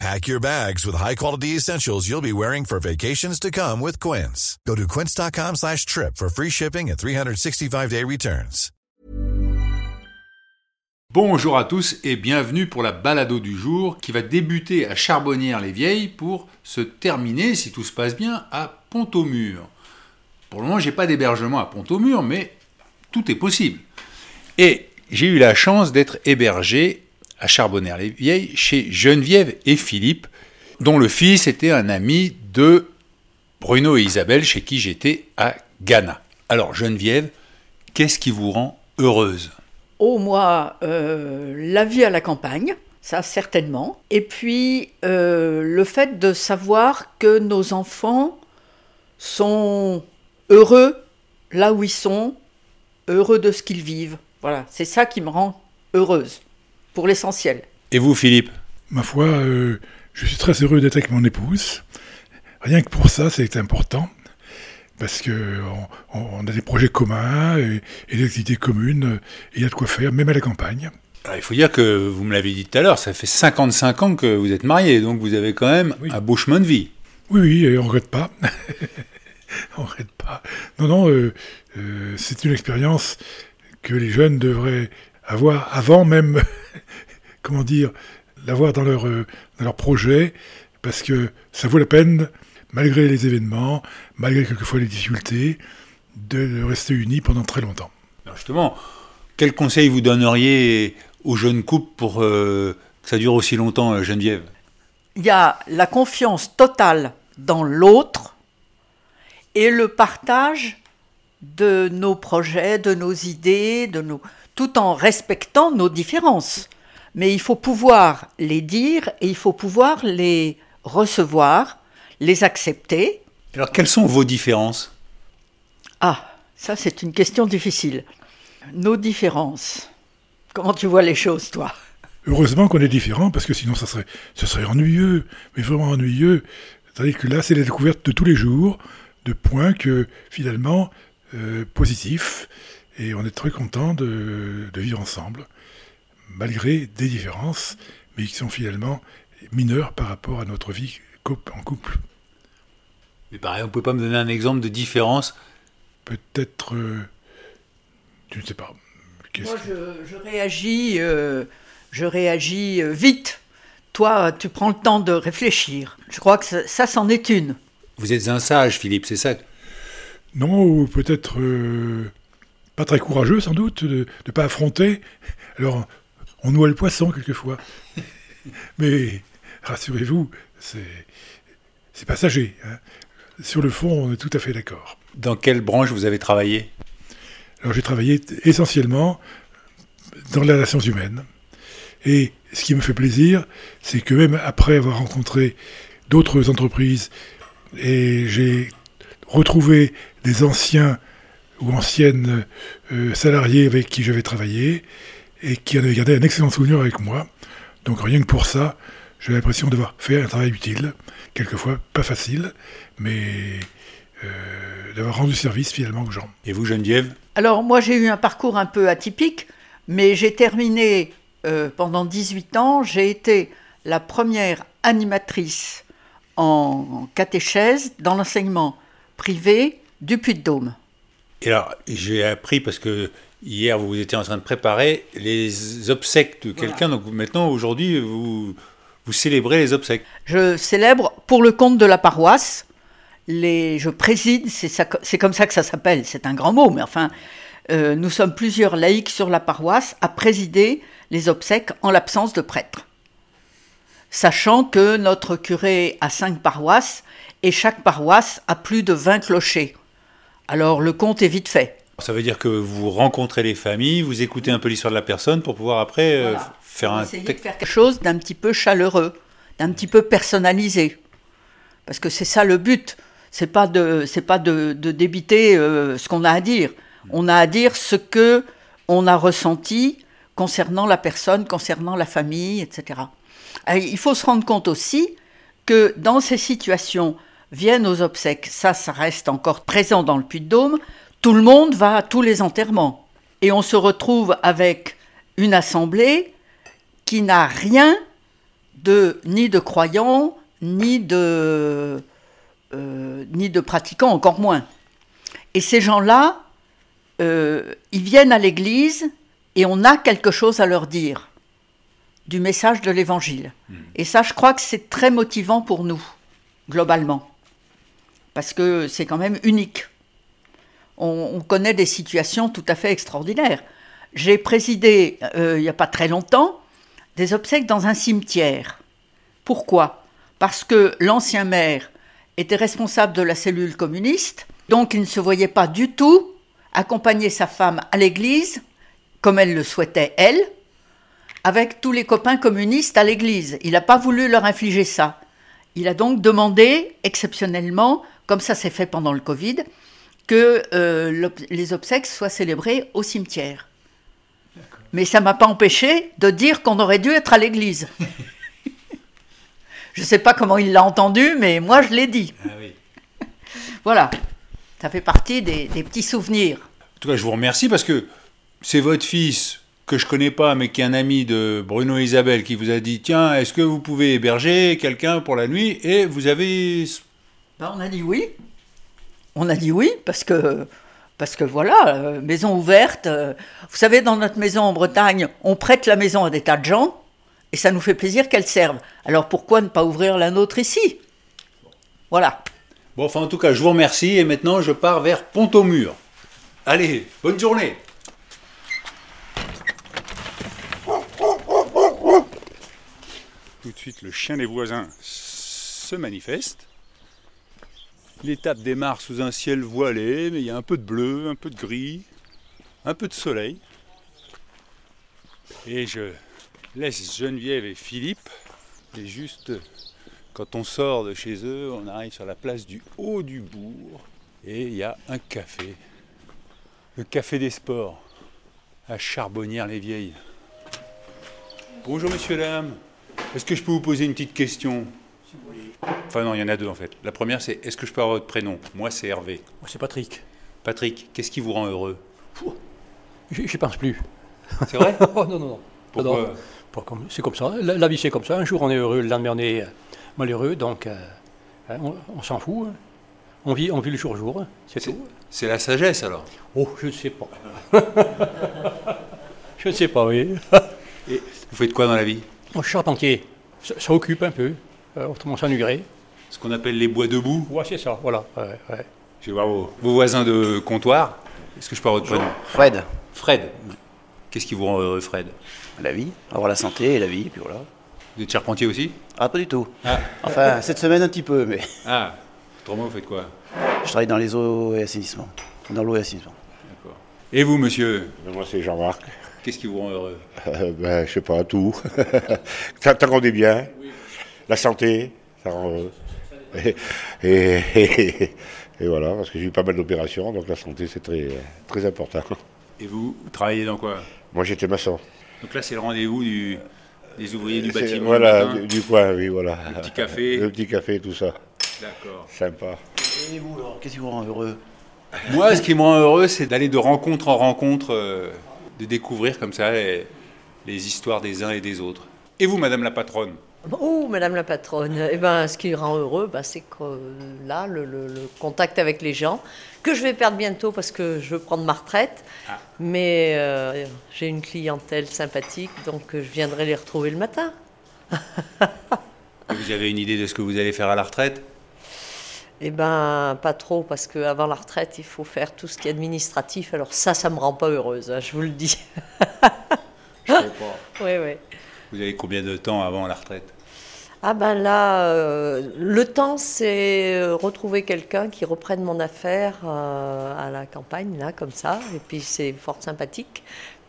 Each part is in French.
Pack your bags with high-quality essentials you'll be wearing for vacations to come with Quince. Go to quince.com slash trip for free shipping and 365-day returns. Bonjour à tous et bienvenue pour la balado du jour qui va débuter à Charbonnières-les-Vieilles pour se terminer, si tout se passe bien, à Pont-au-Mur. Pour le moment, j'ai pas d'hébergement à Pont-au-Mur, mais tout est possible. Et j'ai eu la chance d'être hébergé à Charbonnières-les-Vieilles chez Geneviève et Philippe, dont le fils était un ami de Bruno et Isabelle chez qui j'étais à Ghana. Alors Geneviève, qu'est-ce qui vous rend heureuse? Oh, moi, euh, la vie à la campagne, ça certainement. Et puis, euh, le fait de savoir que nos enfants sont heureux là où ils sont, heureux de ce qu'ils vivent. Voilà, c'est ça qui me rend heureuse, pour l'essentiel. Et vous Philippe Ma foi, euh, je suis très heureux d'être avec mon épouse. Rien que pour ça, c'est important. Parce que on, on a des projets communs et, et des activités communes. Et il y a de quoi faire, même à la campagne. Alors, il faut dire que vous me l'avez dit tout à l'heure, ça fait 55 ans que vous êtes mariés, donc vous avez quand même Oui. un beau chemin de vie. Oui, oui, et on ne regrette pas. on ne regrette pas. Non, non, euh, euh, c'est une expérience que les jeunes devraient avoir avant même, comment dire, l'avoir dans leur, euh, dans leur projet, parce que ça vaut la peine, malgré les événements, malgré quelquefois les difficultés, de, rester unis pendant très longtemps. Alors justement, quel conseil vous donneriez aux jeunes couples pour euh, que ça dure aussi longtemps, euh, Geneviève? Il y a la confiance totale dans l'autre et le partage de nos projets, de nos idées, de nos... tout en respectant nos différences. Mais il faut pouvoir les dire et il faut pouvoir les recevoir, les accepter. Alors quelles sont vos différences? Ah, ça c'est une question difficile. Nos différences. Comment tu vois les choses, toi? Heureusement qu'on est différents, parce que sinon ça serait, ça serait ennuyeux, mais vraiment ennuyeux. Tandis que là, c'est la découverte de tous les jours, de points que finalement, euh, positifs, et on est très content de, de vivre ensemble, malgré des différences, mais qui sont finalement mineures par rapport à notre vie en couple. Mais pareil, vous pouvez pas me donner un exemple de différence? Peut-être, euh, tu ne sais pas. Moi, je, je réagis, euh, je réagis euh, vite. Toi, tu prends le temps de réfléchir. Je crois que ça, ça, c'en est une. Vous êtes un sage, Philippe, c'est ça Non, ou peut-être euh, pas très courageux sans doute de ne pas affronter. Alors, on noie le poisson quelquefois. Mais rassurez-vous, c'est passager. hein. Sur le fond, on est tout à fait d'accord. Dans quelle branche vous avez travaillé? Alors, j'ai travaillé essentiellement dans les relations humaines. Et ce qui me fait plaisir, c'est que même après avoir rencontré d'autres entreprises et j'ai retrouvé des anciens ou anciennes euh, salariés avec qui j'avais travaillé et qui en avaient gardé un excellent souvenir avec moi. Donc rien que pour ça, j'ai l'impression d'avoir fait un travail utile, quelquefois pas facile, mais euh, d'avoir rendu service finalement aux gens. Et vous, Geneviève? Alors, moi, j'ai eu un parcours un peu atypique, mais j'ai terminé euh, pendant 18 ans. J'ai été la première animatrice en catéchèse dans l'enseignement privé du Puy-de-Dôme. Et alors, j'ai appris parce que hier vous étiez en train de préparer les obsèques de quelqu'un. Donc maintenant, aujourd'hui, vous, vous célébrez les obsèques. Je célèbre pour le compte de la paroisse. Les, je préside, c'est comme ça que ça s'appelle, c'est un grand mot, mais enfin, euh, nous sommes plusieurs laïcs sur la paroisse à présider les obsèques en l'absence de prêtre. Sachant que notre curé a cinq paroisses et chaque paroisse a plus de 20 clochers. Alors le compte est vite fait. Ça veut dire que vous rencontrez les familles, vous écoutez un peu l'histoire de la personne pour pouvoir après euh, faire un de faire quelque chose d'un petit peu chaleureux, d'un petit peu personnalisé. Parce que c'est ça le but. C'est pas de, c'est pas de, de débiter euh, ce qu'on a à dire. On a à dire ce que on a ressenti concernant la personne, concernant la famille, etc. il faut se rendre compte aussi que dans ces situations, viennent aux obsèques, ça, ça reste encore présent dans le Puy-de-Dôme, tout le monde va à tous les enterrements. Et on se retrouve avec une assemblée qui n'a rien de ni de croyants, ni de, euh, ni de pratiquants, encore moins. Et ces gens-là, euh, ils viennent à l'église et on a quelque chose à leur dire du message de l'évangile. Hmm. Et ça, je crois que c'est très motivant pour nous, globalement, parce que c'est quand même unique. On, connaît des situations tout à fait extraordinaires. J'ai présidé, euh, il n'y a pas très longtemps, des obsèques dans un cimetière. Pourquoi? Parce que l'ancien maire était responsable de la cellule communiste, donc il ne se voyait pas du tout accompagner sa femme à l'église, comme elle le souhaitait elle, avec tous les copains communistes à l'église. Il n'a pas voulu leur infliger ça. Il a donc demandé, exceptionnellement, comme ça s'est fait pendant le Covid, que euh, les obsèques soient célébrées au cimetière. Mais ça ne m'a pas empêché de dire qu'on aurait dû être à l'église. je ne sais pas comment il l'a entendu, mais moi je l'ai dit. Ah voilà, ça fait partie des, des petits souvenirs. En tout cas, je vous remercie parce que c'est votre fils que je connais pas, mais qui est un ami de Bruno et Isabelle, qui vous a dit Tiens, est-ce que vous pouvez héberger quelqu'un pour la nuit? Et vous avez. Ben, on a dit oui. On a dit oui, parce que. Parce que voilà, euh, maison ouverte. Euh, vous savez, dans notre maison en Bretagne, on prête la maison à des tas de gens, et ça nous fait plaisir qu'elle serve. Alors pourquoi ne pas ouvrir la nôtre ici? Voilà. Bon, enfin, en tout cas, je vous remercie, et maintenant, je pars vers Pont-au-Mur. Allez, bonne journée Tout de suite, le chien des voisins se manifeste. L'étape démarre sous un ciel voilé, mais il y a un peu de bleu, un peu de gris, un peu de soleil. Et je laisse Geneviève et Philippe. Et juste quand on sort de chez eux, on arrive sur la place du haut du bourg. Et il y a un café. Le café des sports à Charbonnières-les-Vieilles. Bonjour messieurs, dames. Est-ce que je peux vous poser une petite question? Enfin non, il y en a deux en fait. La première c'est est-ce que je peux avoir votre prénom? Moi c'est Hervé. Moi c'est Patrick. Patrick, qu'est-ce qui vous rend heureux? Je pense plus. C'est vrai? Oh, Non, non, non. Pourquoi? C'est comme ça. La, vie c'est comme ça. Un jour on est heureux, le lendemain on est euh, malheureux. Donc euh, hein, on, s'en fout. Hein. On vit, on vit le jour au jour. Hein. C'est tout. C'est la sagesse alors Oh, je ne sais pas. je ne sais pas, oui. Et vous faites quoi dans la vie? Je suis charpentier. Ça, occupe un peu. Euh, autrement, ça nuirait. Ce qu'on appelle les bois debout Ouais, c'est ça, voilà. Je vais voir vos, voisins de comptoir. Est-ce que je peux avoir votre prénom Fred. Fred. Qu'est-ce qui vous rend heureux, Fred? La vie. Avoir la santé et la vie, puis voilà. Vous êtes charpentier aussi? Ah, pas du tout. Ah. Enfin, cette semaine un petit peu, mais. Ah, autrement, vous faites quoi? Je travaille dans les eaux et assainissement. Dans l'eau et assainissement. D'accord. Et vous, monsieur? Moi, c'est Jean-Marc. Qu'est-ce qui vous rend heureux? Euh, ben, Je sais pas, tout. ça, ça rend bien. La santé, ça rend heureux. Et, voilà, parce que j'ai eu pas mal d'opérations, donc la santé c'est très, très important. Et vous, vous travaillez dans quoi? Moi j'étais maçon. Donc là c'est le rendez-vous des ouvriers du bâtiment Voilà, du, coin, oui, voilà. Le petit café. Le petit café, tout ça. D'accord. Sympa. Et vous alors, qu'est-ce qui vous rend heureux? Moi, ce qui me rend heureux, c'est d'aller de rencontre en rencontre. Euh, de découvrir comme ça les, histoires des uns et des autres. Et vous, Madame la patronne? Oh, Madame la patronne, eh ben, ce qui rend heureux, bah, c'est que là, le, contact avec les gens, que je vais perdre bientôt parce que je veux prendre ma retraite, ah. mais euh, j'ai une clientèle sympathique, donc je viendrai les retrouver le matin. vous avez une idée de ce que vous allez faire à la retraite? Eh ben, pas trop, parce qu'avant la retraite, il faut faire tout ce qui est administratif. Alors ça, ça me rend pas heureuse, hein, je vous le dis. je comprends. Oui, oui. Vous avez combien de temps avant la retraite? Ah ben là, euh, le temps, c'est euh, retrouver quelqu'un qui reprenne mon affaire euh, à la campagne, là, comme ça. Et puis c'est fort sympathique.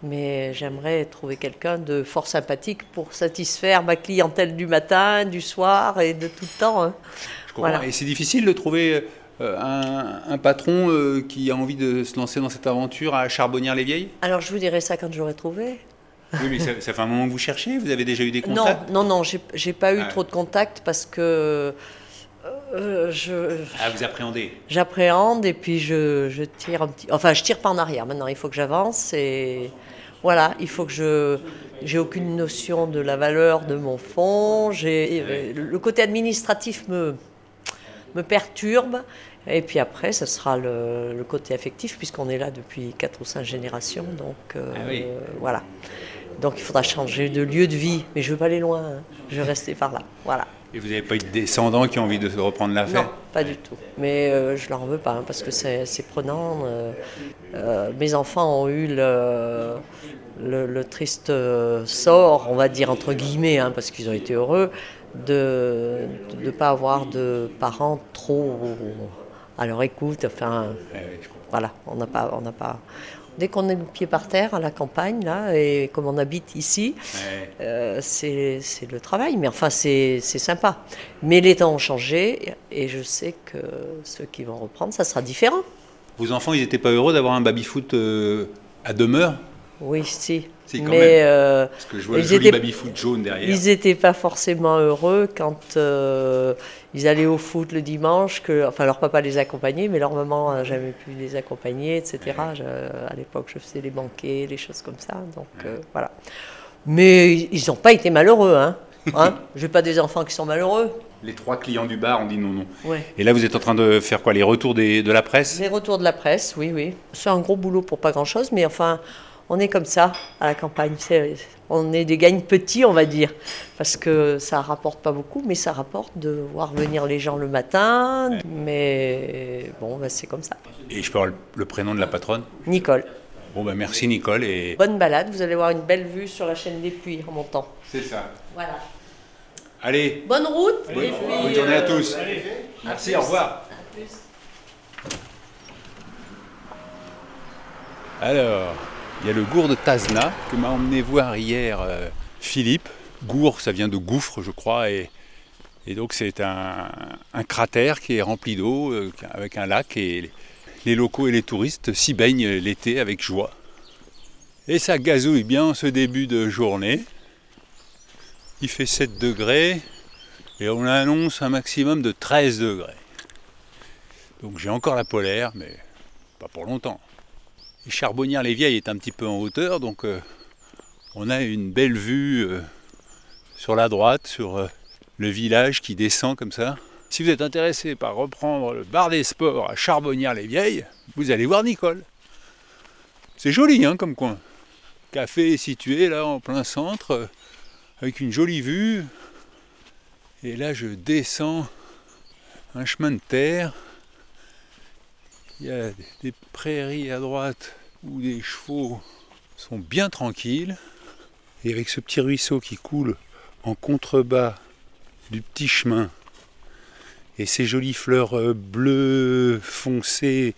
Mais j'aimerais trouver quelqu'un de fort sympathique pour satisfaire ma clientèle du matin, du soir et de tout le temps. Hein. Et c'est difficile de trouver euh, un, un patron qui a envie de se lancer dans cette aventure à Charbonnières-les-Vieilles Alors je vous dirai ça quand j'aurai trouvé. Oui, mais ça, ça fait un moment que vous cherchez, vous avez déjà eu des Non, contacts? non, non, j'ai j'ai pas eu Ouais. trop de contacts parce que euh, je Ah, vous appréhendez j'appréhende et puis je, je tire un petit. Enfin, je tire pas en arrière. Maintenant, il faut que j'avance et voilà, il faut que je. J'ai aucune notion de la valeur de mon fonds. J'ai euh, le côté administratif me me perturbe. Et puis après, ce sera le, le côté affectif, puisqu'on est là depuis 4 ou 5 générations. Donc euh, Ah oui. voilà. Donc il faudra changer de lieu de vie. Mais je ne veux pas aller loin. hein. Je vais rester par là. Voilà. Et vous n'avez pas eu de descendants qui ont envie de se reprendre l'affaire Non, pas du tout. Mais euh, je leur veux pas, hein, parce que c'est prenant. euh, euh, mes enfants ont eu le, le, le triste sort, on va dire entre guillemets, hein, parce qu'ils ont été heureux, de ne pas avoir de parents trop à leur écoute. Enfin, comprends. voilà, on n'a pas, on n'a pas. Dès qu'on est le pied par terre à la campagne, là, et comme on habite ici, Ouais. euh, c'est le travail, mais enfin c'est c'est sympa. Mais les temps ont changé et je sais que ceux qui vont reprendre, ça sera différent. Vos enfants, ils n'étaient pas heureux d'avoir un baby-foot euh, à demeure? Oui, si. Si, quand mais même. euh, Parce que je vois le joli étaient- baby-foot jaune derrière. ils n'étaient pas forcément heureux quand euh, ils allaient au foot le dimanche, que enfin leur papa les accompagnait, mais leur maman n'a jamais pu les accompagner, etc. Je- à l'époque, je faisais les banquets, les choses comme ça, donc euh, voilà. Mais ils n'ont pas été malheureux, hein. hein? J'ai pas des enfants qui sont malheureux. Les trois clients du bar ont dit non, non. Ouais. Et là, vous êtes en train de faire quoi Les retours des- de la presse? Les retours de la presse, oui, oui. C'est un gros boulot pour pas grand-chose, mais enfin, on est comme ça à la campagne. C'est- on est des gagnes petits, on va dire, parce que ça rapporte pas beaucoup, mais ça rapporte de voir venir les gens le matin. Mais bon, bah, c'est comme ça. Et je peux avoir le, prénom de la patronne? Nicole, Bon, bah merci Nicole. Et... bonne balade. Vous allez voir une belle vue sur la chaîne des Puits en montant. C'est ça. Voilà. Allez, Bonne route. bonne, et puis, bonne journée à euh, tous. Merci, au revoir. à plus. Alors, il y a le gour de Tazna que m'a emmené voir hier euh, Philippe. Gour, ça vient de gouffre, je crois, et, donc c'est un, cratère qui est rempli d'eau, euh, avec un lac, et les locaux et les touristes s'y baignent l'été avec joie. Et ça gazouille bien ce début de journée. Il fait 7 degrés, et on annonce un maximum de 13 degrés. Donc j'ai encore la polaire, mais pas pour longtemps. Charbonnières-les-Vieilles est un petit peu en hauteur, donc euh, on a une belle vue euh, sur la droite, sur euh, le village qui descend comme ça. Si vous êtes intéressé par reprendre le bar des sports à Charbonnières-les-Vieilles, vous allez voir Nicole. C'est joli hein, comme coin. Café est situé là en plein centre, avec une jolie vue. Et là je descends un chemin de terre. Il y a des prairies à droite où les chevaux sont bien tranquilles. Et avec ce petit ruisseau qui coule en contrebas du petit chemin et ces jolies fleurs euh, bleues foncées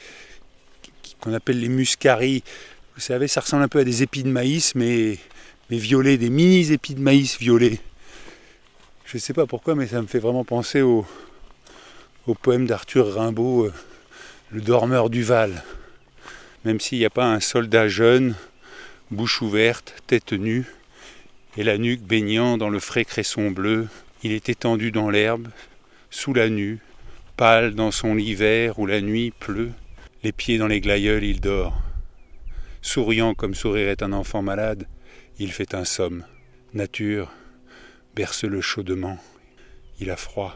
qu'on appelle les muscaries. Vous savez, ça ressemble un peu à des épis de maïs, mais, mais violets, des mini épis de maïs violets. Je ne sais pas pourquoi, mais ça me fait vraiment penser au, au poème d'Arthur Rimbaud, euh, Le dormeur du Val. Même s'il n'y a pas un soldat jeune, bouche ouverte, tête nue, et la nuque baignant dans le frais cresson bleu, il est étendu dans l'herbe, sous la nue, pâle dans son lit vert où la nuit pleut, les pieds dans les glaïeuls, il dort. Souriant comme sourirait un enfant malade, il fait un somme. Nature, berce-le chaudement. Il a froid.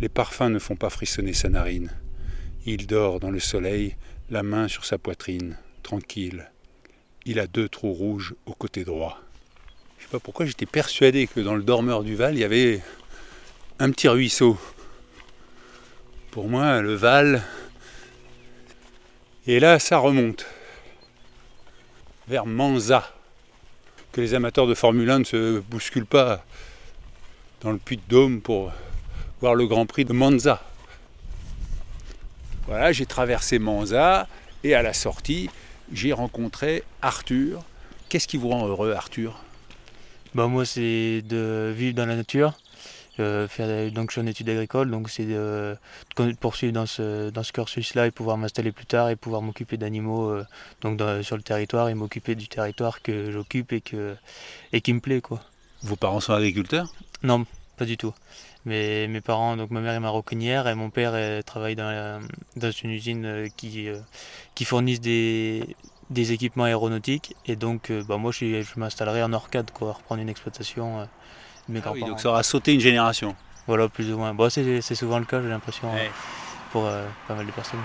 Les parfums ne font pas frissonner sa narine. Il dort dans le soleil, la main sur sa poitrine, tranquille. Il a deux trous rouges au côté droit. Je sais pas pourquoi j'étais persuadé que dans le dormeur du Val, il y avait un petit ruisseau. Pour moi, le Val. Et là, ça remonte vers Manza. Que les amateurs de Formule 1 ne se bousculent pas dans le puits de Dôme pour voir le Grand Prix de Monza. Voilà, j'ai traversé Manza et à la sortie, j'ai rencontré Arthur. Qu'est-ce qui vous rend heureux, Arthur? Bah moi c'est de vivre dans la nature euh, faire, donc je suis en études agricoles, donc c'est de, de poursuivre dans ce, dans ce cursus-là et pouvoir m'installer plus tard et pouvoir m'occuper d'animaux euh, donc dans- sur le territoire et m'occuper du territoire que j'occupe et, que, et qui me plaît. Quoi. Vos parents sont agriculteurs? Non, pas du tout. Mais mes parents, donc ma mère est maroquinière et mon père euh, travaille dans, la- dans une usine euh, qui, euh, qui fournissent des, des équipements aéronautiques. Et donc, bah, moi, je, m'installerai en Orcade, quoi, reprendre une exploitation de mes Ah oui, donc ça aura sauté une génération. Voilà, plus ou moins. Bon, c'est souvent le cas, j'ai l'impression, Ouais. euh, pour euh, pas mal de personnes.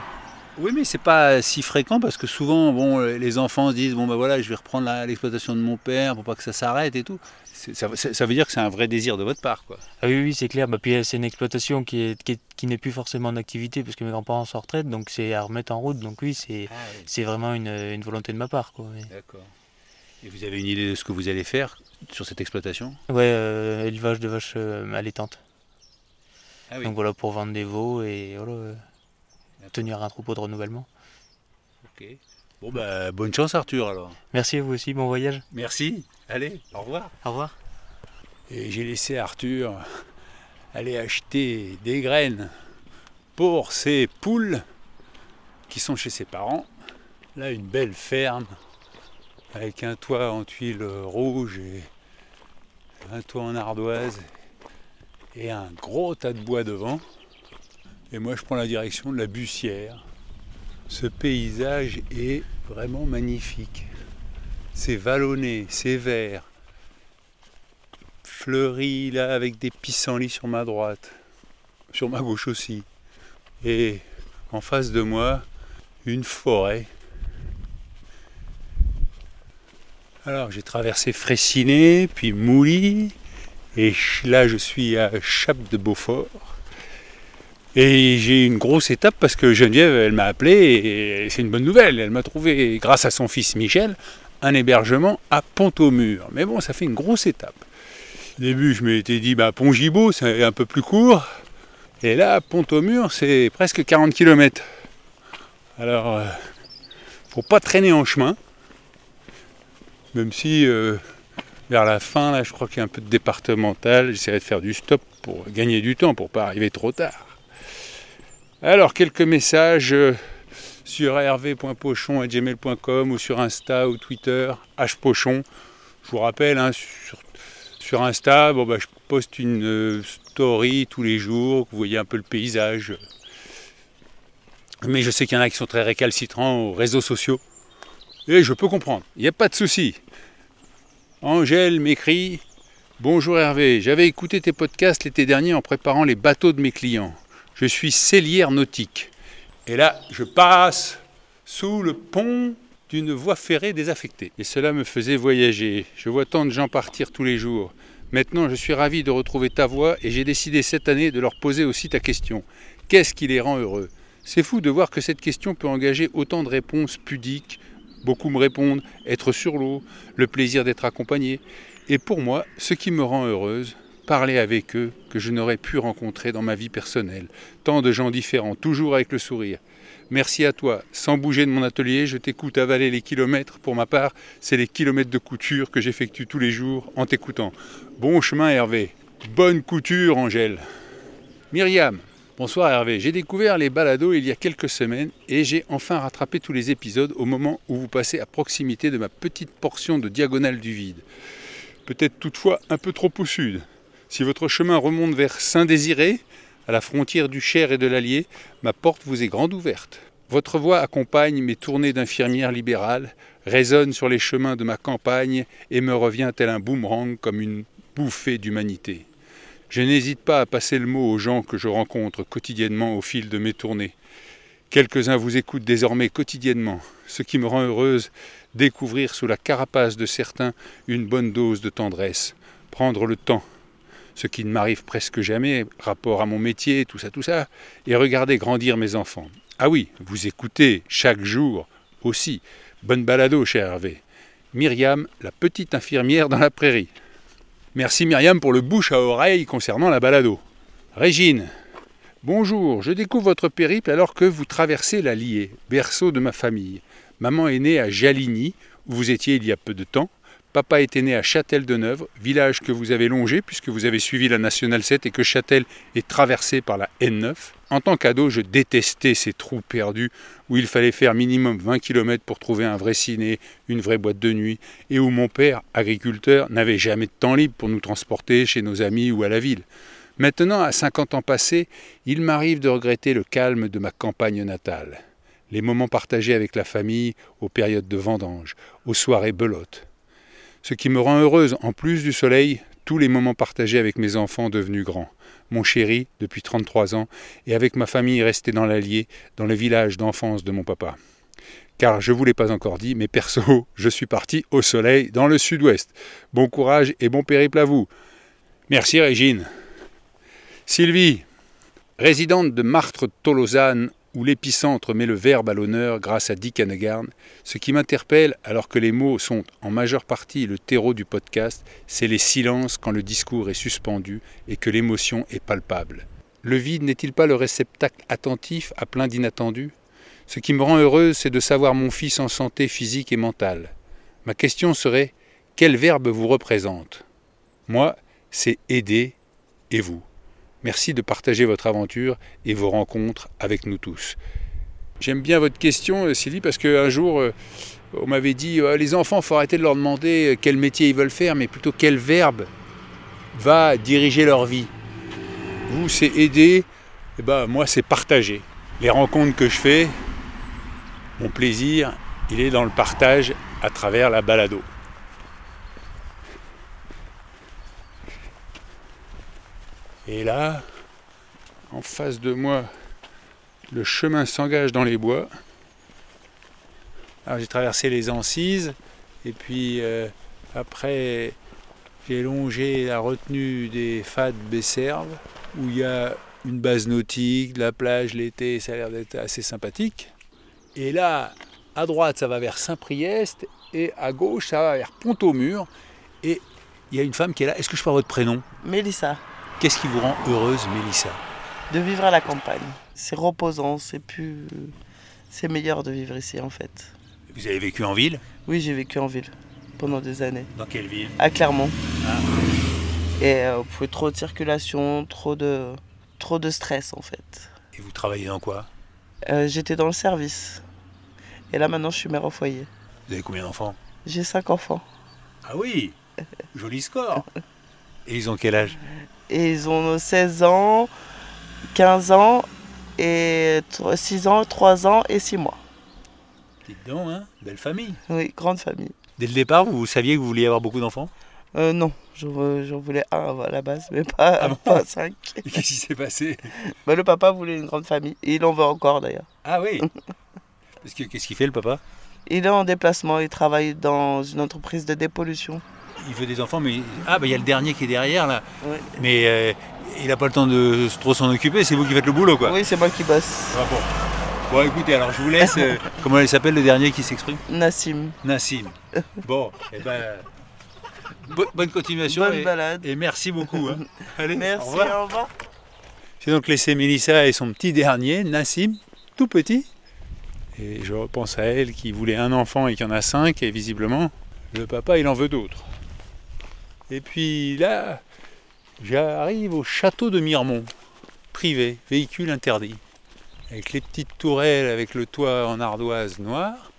Oui, mais c'est pas si fréquent parce que souvent, bon, les enfants se disent bon ben voilà, je vais reprendre l'exploitation de mon père pour pas que ça s'arrête et tout. Ça, veut dire que c'est un vrai désir de votre part, quoi. Ah oui, oui, c'est clair. Bah, puis euh, c'est une exploitation qui est, qui est- qui n'est plus forcément en activité parce que mes grands-parents sont en retraite, donc c'est à remettre en route. Donc oui, c'est c'est vraiment une, une volonté de ma part. D'accord. Et vous avez une idée de ce que vous allez faire sur cette exploitation? Ouais, euh, élevage de vaches euh, allaitantes. Ah oui. Donc voilà, pour vendre des veaux et voilà, euh, tenir un troupeau de renouvellement. Ok. Bon bah bonne chance Arthur alors. Merci à vous aussi, bon voyage. Merci. Allez, au revoir. Au revoir. Et j'ai laissé Arthur aller acheter des graines pour ses poules qui sont chez ses parents. Là, une belle ferme avec un toit en tuiles rouges et un toit en ardoise et un gros tas de bois devant. Et moi, je prends la direction de la bussière. Ce paysage est vraiment magnifique. C'est vallonné, c'est vert, fleuri là avec des pissenlits sur ma droite, sur ma gauche aussi. Et en face de moi, une forêt. Alors j'ai traversé Fraissinet, puis Mouly, et là je suis à Chape de Beaufort. Et j'ai une grosse étape parce que Geneviève, elle m'a appelé, et c'est une bonne nouvelle, elle m'a trouvé, grâce à son fils Michel, un hébergement à Pont-au-Mur. Mais bon, ça fait une grosse étape. Au début, je m'étais dit, bah, Pont-Gibaud, c'est un peu plus court. Et là, Pont-au-Mur, c'est presque 40 km. Alors, euh, faut pas traîner en chemin. Même si, euh, vers la fin, là, je crois qu'il y a un peu de départemental. J'essaierai de faire du stop pour gagner du temps, pour pas arriver trop tard. Alors, quelques messages euh, sur hervé.pochon.gmail.com ou sur Insta ou Twitter, hpochon. Je vous rappelle, hein, sur, Insta, bon, bah, je poste une euh, story tous les jours, vous voyez un peu le paysage. Mais je sais qu'il y en a qui sont très récalcitrants aux réseaux sociaux. Et je peux comprendre, il n'y a pas de souci. Angèle m'écrit Bonjour Hervé, j'avais écouté tes podcasts l'été dernier en préparant les bateaux de mes clients. Je suis cellière nautique. Et là, je passe sous le pont d'une voie ferrée désaffectée. Et cela me faisait voyager. Je vois tant de gens partir tous les jours. Maintenant, je suis ravi de retrouver ta voix et j'ai décidé cette année de leur poser aussi ta question. Qu'est-ce qui les rend heureux? C'est fou de voir que cette question peut engager autant de réponses pudiques. Beaucoup me répondent être sur l'eau, le plaisir d'être accompagné. Et pour moi, ce qui me rend heureuse, parler avec eux que je n'aurais pu rencontrer dans ma vie personnelle. Tant de gens différents, toujours avec le sourire. Merci à toi. Sans bouger de mon atelier, je t'écoute avaler les kilomètres. Pour ma part, c'est les kilomètres de couture que j'effectue tous les jours en t'écoutant. Bon chemin Hervé. Bonne couture Angèle. Myriam. Bonsoir Hervé. J'ai découvert les balados il y a quelques semaines et j'ai enfin rattrapé tous les épisodes au moment où vous passez à proximité de ma petite portion de diagonale du vide. Peut-être toutefois un peu trop au sud. Si votre chemin remonte vers Saint-Désiré, à la frontière du Cher et de l'Allier, ma porte vous est grande ouverte. Votre voix accompagne mes tournées d'infirmière libérale, résonne sur les chemins de ma campagne et me revient tel un boomerang comme une bouffée d'humanité. Je n'hésite pas à passer le mot aux gens que je rencontre quotidiennement au fil de mes tournées. Quelques-uns vous écoutent désormais quotidiennement, ce qui me rend heureuse découvrir sous la carapace de certains une bonne dose de tendresse, prendre le temps, ce qui ne m'arrive presque jamais, rapport à mon métier, tout ça, tout ça, et regarder grandir mes enfants. Ah oui, vous écoutez chaque jour aussi. Bonne balado, cher Hervé. Myriam, la petite infirmière dans la prairie. Merci Myriam pour le bouche à oreille concernant la balado. Régine, bonjour, je découvre votre périple alors que vous traversez la Liée, berceau de ma famille. Maman est née à Jaligny, où vous étiez il y a peu de temps. Papa était né à Châtel-de-Neuve, village que vous avez longé puisque vous avez suivi la Nationale 7 et que Châtel est traversé par la N9. En tant qu'ado, je détestais ces trous perdus où il fallait faire minimum 20 km pour trouver un vrai ciné, une vraie boîte de nuit, et où mon père, agriculteur, n'avait jamais de temps libre pour nous transporter chez nos amis ou à la ville. Maintenant, à 50 ans passés, il m'arrive de regretter le calme de ma campagne natale, les moments partagés avec la famille aux périodes de vendange, aux soirées belotes. Ce qui me rend heureuse, en plus du soleil, tous les moments partagés avec mes enfants devenus grands, mon chéri depuis 33 ans, et avec ma famille restée dans l'Allier, dans le village d'enfance de mon papa. Car je ne vous l'ai pas encore dit, mais perso, je suis parti au soleil dans le sud-ouest. Bon courage et bon périple à vous. Merci Régine. Sylvie, résidente de Martre-Tolosane où l'épicentre met le verbe à l'honneur grâce à Dick Hanegarn, ce qui m'interpelle alors que les mots sont en majeure partie le terreau du podcast, c'est les silences quand le discours est suspendu et que l'émotion est palpable. Le vide n'est-il pas le réceptacle attentif à plein d'inattendus Ce qui me rend heureuse, c'est de savoir mon fils en santé physique et mentale. Ma question serait quel verbe vous représente? Moi, c'est aider et vous? Merci de partager votre aventure et vos rencontres avec nous tous. J'aime bien votre question, euh, Sylvie, parce qu'un jour, euh, on m'avait dit les enfants, il faut arrêter de leur demander euh, quel métier ils veulent faire, mais plutôt quel verbe va diriger leur vie. Vous, c'est aider, et ben, moi, c'est partager. Les rencontres que je fais, mon plaisir, il est dans le partage à travers la balado. Et là, en face de moi, le chemin s'engage dans les bois. Alors j'ai traversé les Ancises et puis euh, après j'ai longé la retenue des Fades Besserves où il y a une base nautique, de la plage l'été, ça a l'air d'être assez sympathique. Et là, à droite, ça va vers Saint-Priest et à gauche, ça va vers Pont-au-Mur. Et il y a une femme qui est là. Est-ce que je avoir votre prénom? Mélissa. Qu'est-ce qui vous rend heureuse, Mélissa? De vivre à la campagne. C'est reposant, c'est plus. C'est meilleur de vivre ici en fait. Vous avez vécu en ville? Oui, j'ai vécu en ville pendant des années. Dans quelle ville? À Clermont. Ah. Et euh, trop de circulation, trop de, trop de stress en fait. Et vous travaillez dans quoi? Euh, J'étais dans le service. Et là maintenant je suis mère au foyer. Vous avez combien d'enfants? J'ai cinq enfants. Ah oui Joli score Et ils ont quel âge? Et ils ont 16 ans, 15 ans, et 6 ans, 3 ans et 6 mois. Dites donc, hein Belle famille. Oui, grande famille. Dès le départ, vous saviez que vous vouliez avoir beaucoup d'enfants? Euh, Non, j'en voulais un à la base, mais pas, Ah bon? pas cinq. Qu'est-ce qui s'est passé? Bah, le papa voulait une grande famille, et il en veut encore d'ailleurs. Ah oui? Parce que qu'est-ce qu'il fait le papa? Il est en déplacement, il travaille dans une entreprise de dépollution. Il veut des enfants, mais ah bah il y a le dernier qui est derrière là. Oui. Mais euh, il n'a pas le temps de trop s'en occuper. C'est vous qui faites le boulot quoi. Oui, c'est moi qui bosse. Ah bon. Bon écoutez, alors je vous laisse. euh, comment il s'appelle le dernier qui s'exprime? Nassim. Nassim. Bon, et ben bo- bonne continuation Bonne et, balade. et merci beaucoup. hein. Allez, Merci, au revoir. au revoir. J'ai donc laissé Mélissa et son petit dernier, Nassim, tout petit. Et je repense à elle qui voulait un enfant et qui en a cinq, et visiblement, le papa, il en veut d'autres. Et puis là, j'arrive au château de Miremont, privé, véhicule interdit, avec les petites tourelles avec le toit en ardoise noire.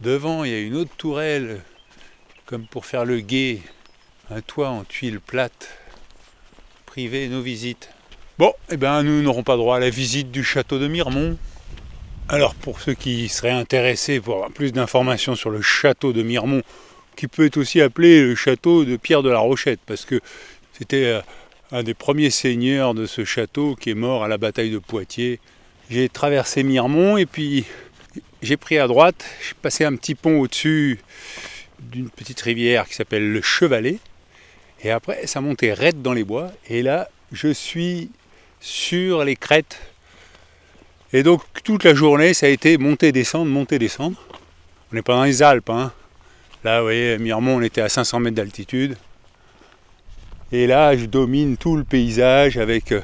Devant, il y a une autre tourelle, comme pour faire le guet, un toit en tuiles plates, privé, nos visites. Bon, eh ben, nous n'aurons pas droit à la visite du château de Miremont. Alors, pour ceux qui seraient intéressés pour avoir plus d'informations sur le château de Miremont, qui peut être aussi appelé le château de Pierre de la Rochette, parce que c'était euh, un des premiers seigneurs de ce château qui est mort à la bataille de Poitiers. J'ai traversé Miremont et puis j'ai pris à droite, j'ai passé un petit pont au-dessus d'une petite rivière qui s'appelle le Chevalet. Et après, ça montait raide dans les bois. Et là, je suis sur les crêtes. Et donc, toute la journée, ça a été monter, descendre, monter, descendre. On n'est pas dans les Alpes. Hein. Là, vous voyez, Miremont, on était à 500 mètres d'altitude. Et là, je domine tout le paysage avec euh,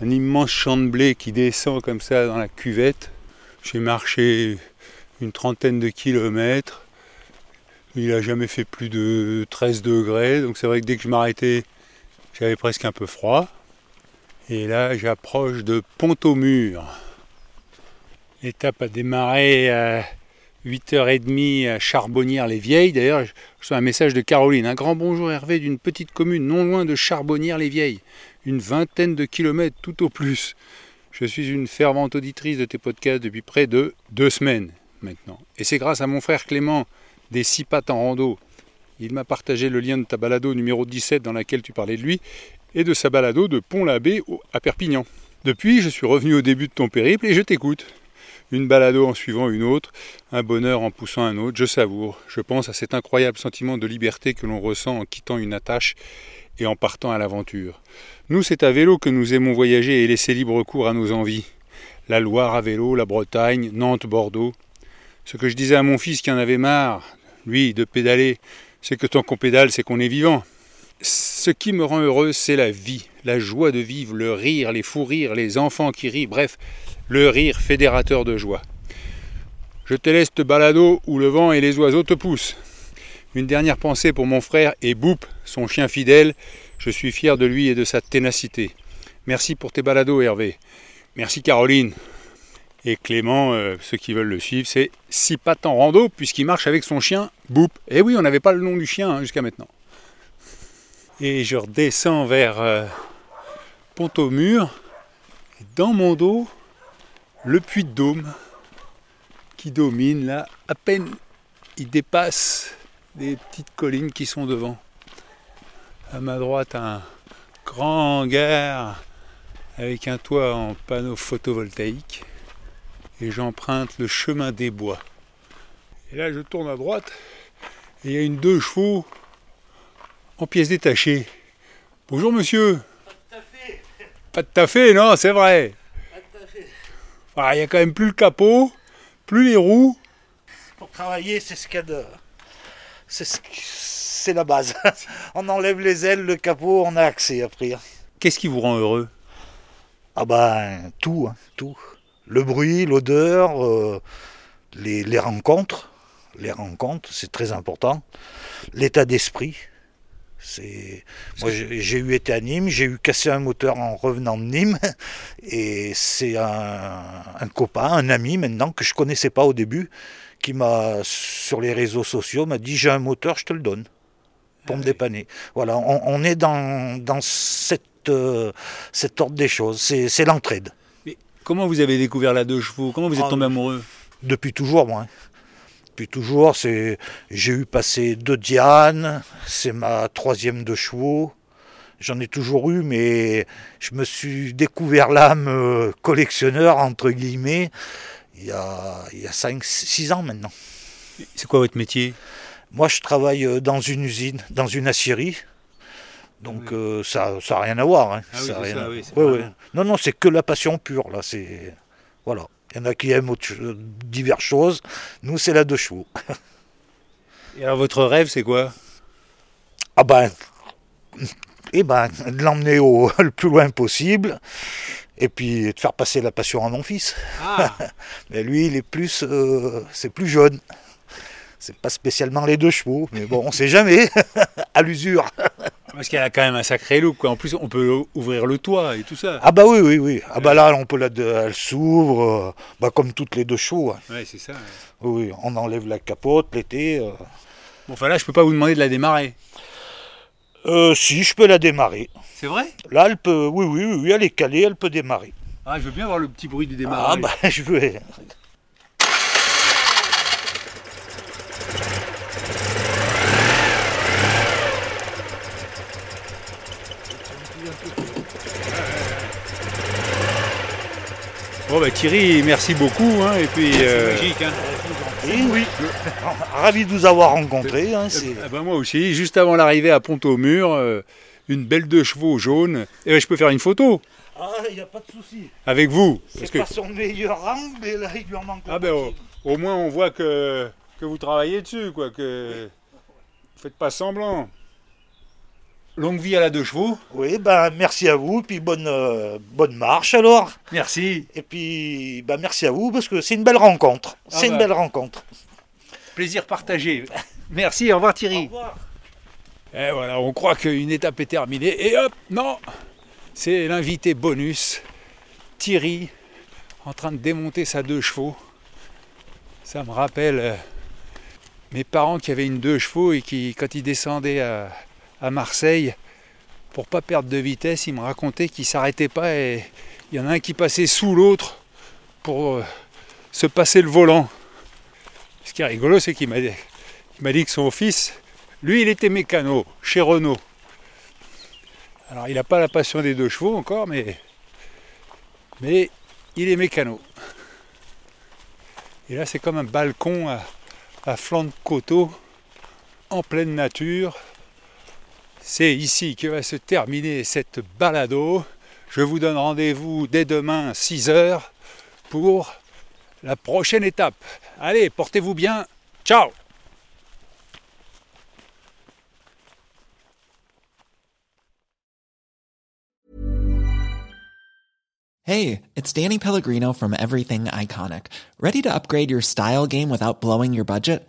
un immense champ de blé qui descend comme ça dans la cuvette. J'ai marché une trentaine de kilomètres. Il n'a jamais fait plus de 13 degrés, donc c'est vrai que dès que je m'arrêtais, j'avais presque un peu froid. Et là, j'approche de Pont-au-Mur. L'étape a démarré à 8h30 à Charbonnières-les-Vieilles. D'ailleurs, je reçois un message de Caroline. Un grand bonjour Hervé d'une petite commune non loin de Charbonnières-les-Vieilles. Une vingtaine de kilomètres tout au plus. Je suis une fervente auditrice de tes podcasts depuis près de deux semaines maintenant. Et c'est grâce à mon frère Clément des six pattes en rando. Il m'a partagé le lien de ta balado numéro 17 dans laquelle tu parlais de lui et de sa balado de Pont-l'Abbé à Perpignan. Depuis, je suis revenu au début de ton périple et je t'écoute. Une balado en suivant une autre, un bonheur en poussant un autre, je savoure. Je pense à cet incroyable sentiment de liberté que l'on ressent en quittant une attache et en partant à l'aventure. Nous, c'est à vélo que nous aimons voyager et laisser libre cours à nos envies. La Loire à vélo, la Bretagne, Nantes, Bordeaux. Ce que je disais à mon fils qui en avait marre, lui, de pédaler, c'est que tant qu'on pédale, c'est qu'on est vivant. Ce qui me rend heureux, c'est la vie, la joie de vivre, le rire, les fous rires, les enfants qui rient, bref, le rire fédérateur de joie. Je te laisse te balado où le vent et les oiseaux te poussent. Une dernière pensée pour mon frère et Boop, son chien fidèle. Je suis fier de lui et de sa ténacité. Merci pour tes balados, Hervé. Merci, Caroline. Et Clément, euh, ceux qui veulent le suivre, c'est Six pattes en rando, puisqu'il marche avec son chien Boop. Et oui, on n'avait pas le nom du chien hein, jusqu'à maintenant. Et je redescends vers euh, Pont-au-Mur. Dans mon dos, le puits de Dôme qui domine là, à peine il dépasse des petites collines qui sont devant. À ma droite, un grand hangar avec un toit en panneau photovoltaïque. Et j'emprunte le chemin des bois. Et là, je tourne à droite et il y a une deux chevaux en pièces détachées. Bonjour monsieur. Pas de taffé. Pas de taffé, non, c'est vrai. Ah, il n'y a quand même plus le capot, plus les roues. Pour travailler, c'est ce qu'il y a de c'est la base. on enlève les ailes, le capot, on a accès après. Qu'est-ce qui vous rend heureux? Ah ben tout, hein, tout. Le bruit, l'odeur, euh, les, rencontres. Les rencontres, c'est très important. L'état d'esprit. C'est moi j'ai eu été à Nîmes, j'ai eu cassé un moteur en revenant de Nîmes et c'est un, un, copain, un ami maintenant que je connaissais pas au début qui m'a, sur les réseaux sociaux, m'a dit j'ai un moteur, je te le donne pour me ah dépanner. Voilà, on, est dans, dans cette, euh, cet ordre des choses, c'est, l'entraide. Mais comment vous avez découvert la deux chevaux? Comment vous êtes ah, tombé amoureux? Depuis toujours, moi. Depuis toujours, c'est, j'ai eu passé deux Diane, c'est ma troisième deux chevaux. J'en ai toujours eu, mais je me suis découvert l'âme euh, collectionneur, entre guillemets, il y a, il y a 5, 6 ans maintenant. C'est quoi votre métier? Moi, je travaille euh, dans une usine, dans une aciérie. Donc euh, ça n'a rien à voir. Hein. Ah ça rien... Non, non, c'est que la passion pure. Là, c'est voilà. Il y en a qui aiment autre... diverses choses. Nous, c'est la deux chevaux. Et alors, votre rêve, c'est quoi? Ah ben, eh ben, de l'emmener au le plus loin possible et puis de faire passer la passion à mon fils. Ah. mais lui, il est plus, euh, c'est plus jeune. C'est pas spécialement les deux chevaux, mais bon, on sait jamais, à l'usure. Parce qu'elle a quand même un sacré look. Quoi. En plus, on peut ouvrir le toit et tout ça. Ah bah oui, oui, oui. Ah bah là, on peut la, elle s'ouvre, euh, bah comme toutes les deux chevaux. Hein. Ouais, c'est ça. Oui, on enlève la capote l'été. Euh. Bon, enfin là, je peux pas vous demander de la démarrer. Euh, si, je peux la démarrer. C'est vrai? Là, elle peut, oui, oui, oui, elle est calée, elle peut démarrer. Ah, je veux bien avoir le petit bruit du démarrage. Ah, bah, je veux. Bon, bah, Thierry, merci beaucoup. Hein, et puis, euh... magique. Hein. Oui, oui. Ravi de vous avoir rencontré. Hein, ah bah, moi aussi, juste avant l'arrivée à Pont-au-Mur. Euh, une belle deux chevaux jaune. Et eh ben, je peux faire une photo. Ah, il n'y a pas de souci. Avec vous. C'est pas son meilleur rang, mais là, il lui en manque Ah ben, au, moins, on voit que, que vous travaillez dessus, quoi. Que vous faites pas semblant. Longue vie à la deux chevaux. Oui, ben merci à vous, puis bonne, euh, bonne marche alors. Merci. Et puis ben merci à vous parce que c'est une belle rencontre. c'est une bah. belle rencontre. Plaisir partagé. Merci, au revoir Thierry. Au revoir. Et voilà, on croit qu'une étape est terminée. Et hop, non C'est l'invité bonus, Thierry, en train de démonter sa deux chevaux. Ça me rappelle euh, mes parents qui avaient une deux chevaux et qui, quand ils descendaient à, à Marseille, pour pas perdre de vitesse, ils me racontaient qu'ils s'arrêtaient pas et il y en a un qui passait sous l'autre pour euh, se passer le volant. Ce qui est rigolo, c'est qu'il m'a dit, dit que son fils, lui, il était mécano chez Renault. Alors, il n'a pas la passion des deux chevaux encore, mais, mais il est mécano. Et là, c'est comme un balcon à, à flanc de coteau, en pleine nature. C'est ici que va se terminer cette balado. Je vous donne rendez-vous dès demain 6h pour la prochaine étape. Allez, portez-vous bien. Ciao Hey, it's Danny Pellegrino from Everything Iconic. Ready to upgrade your style game without blowing your budget?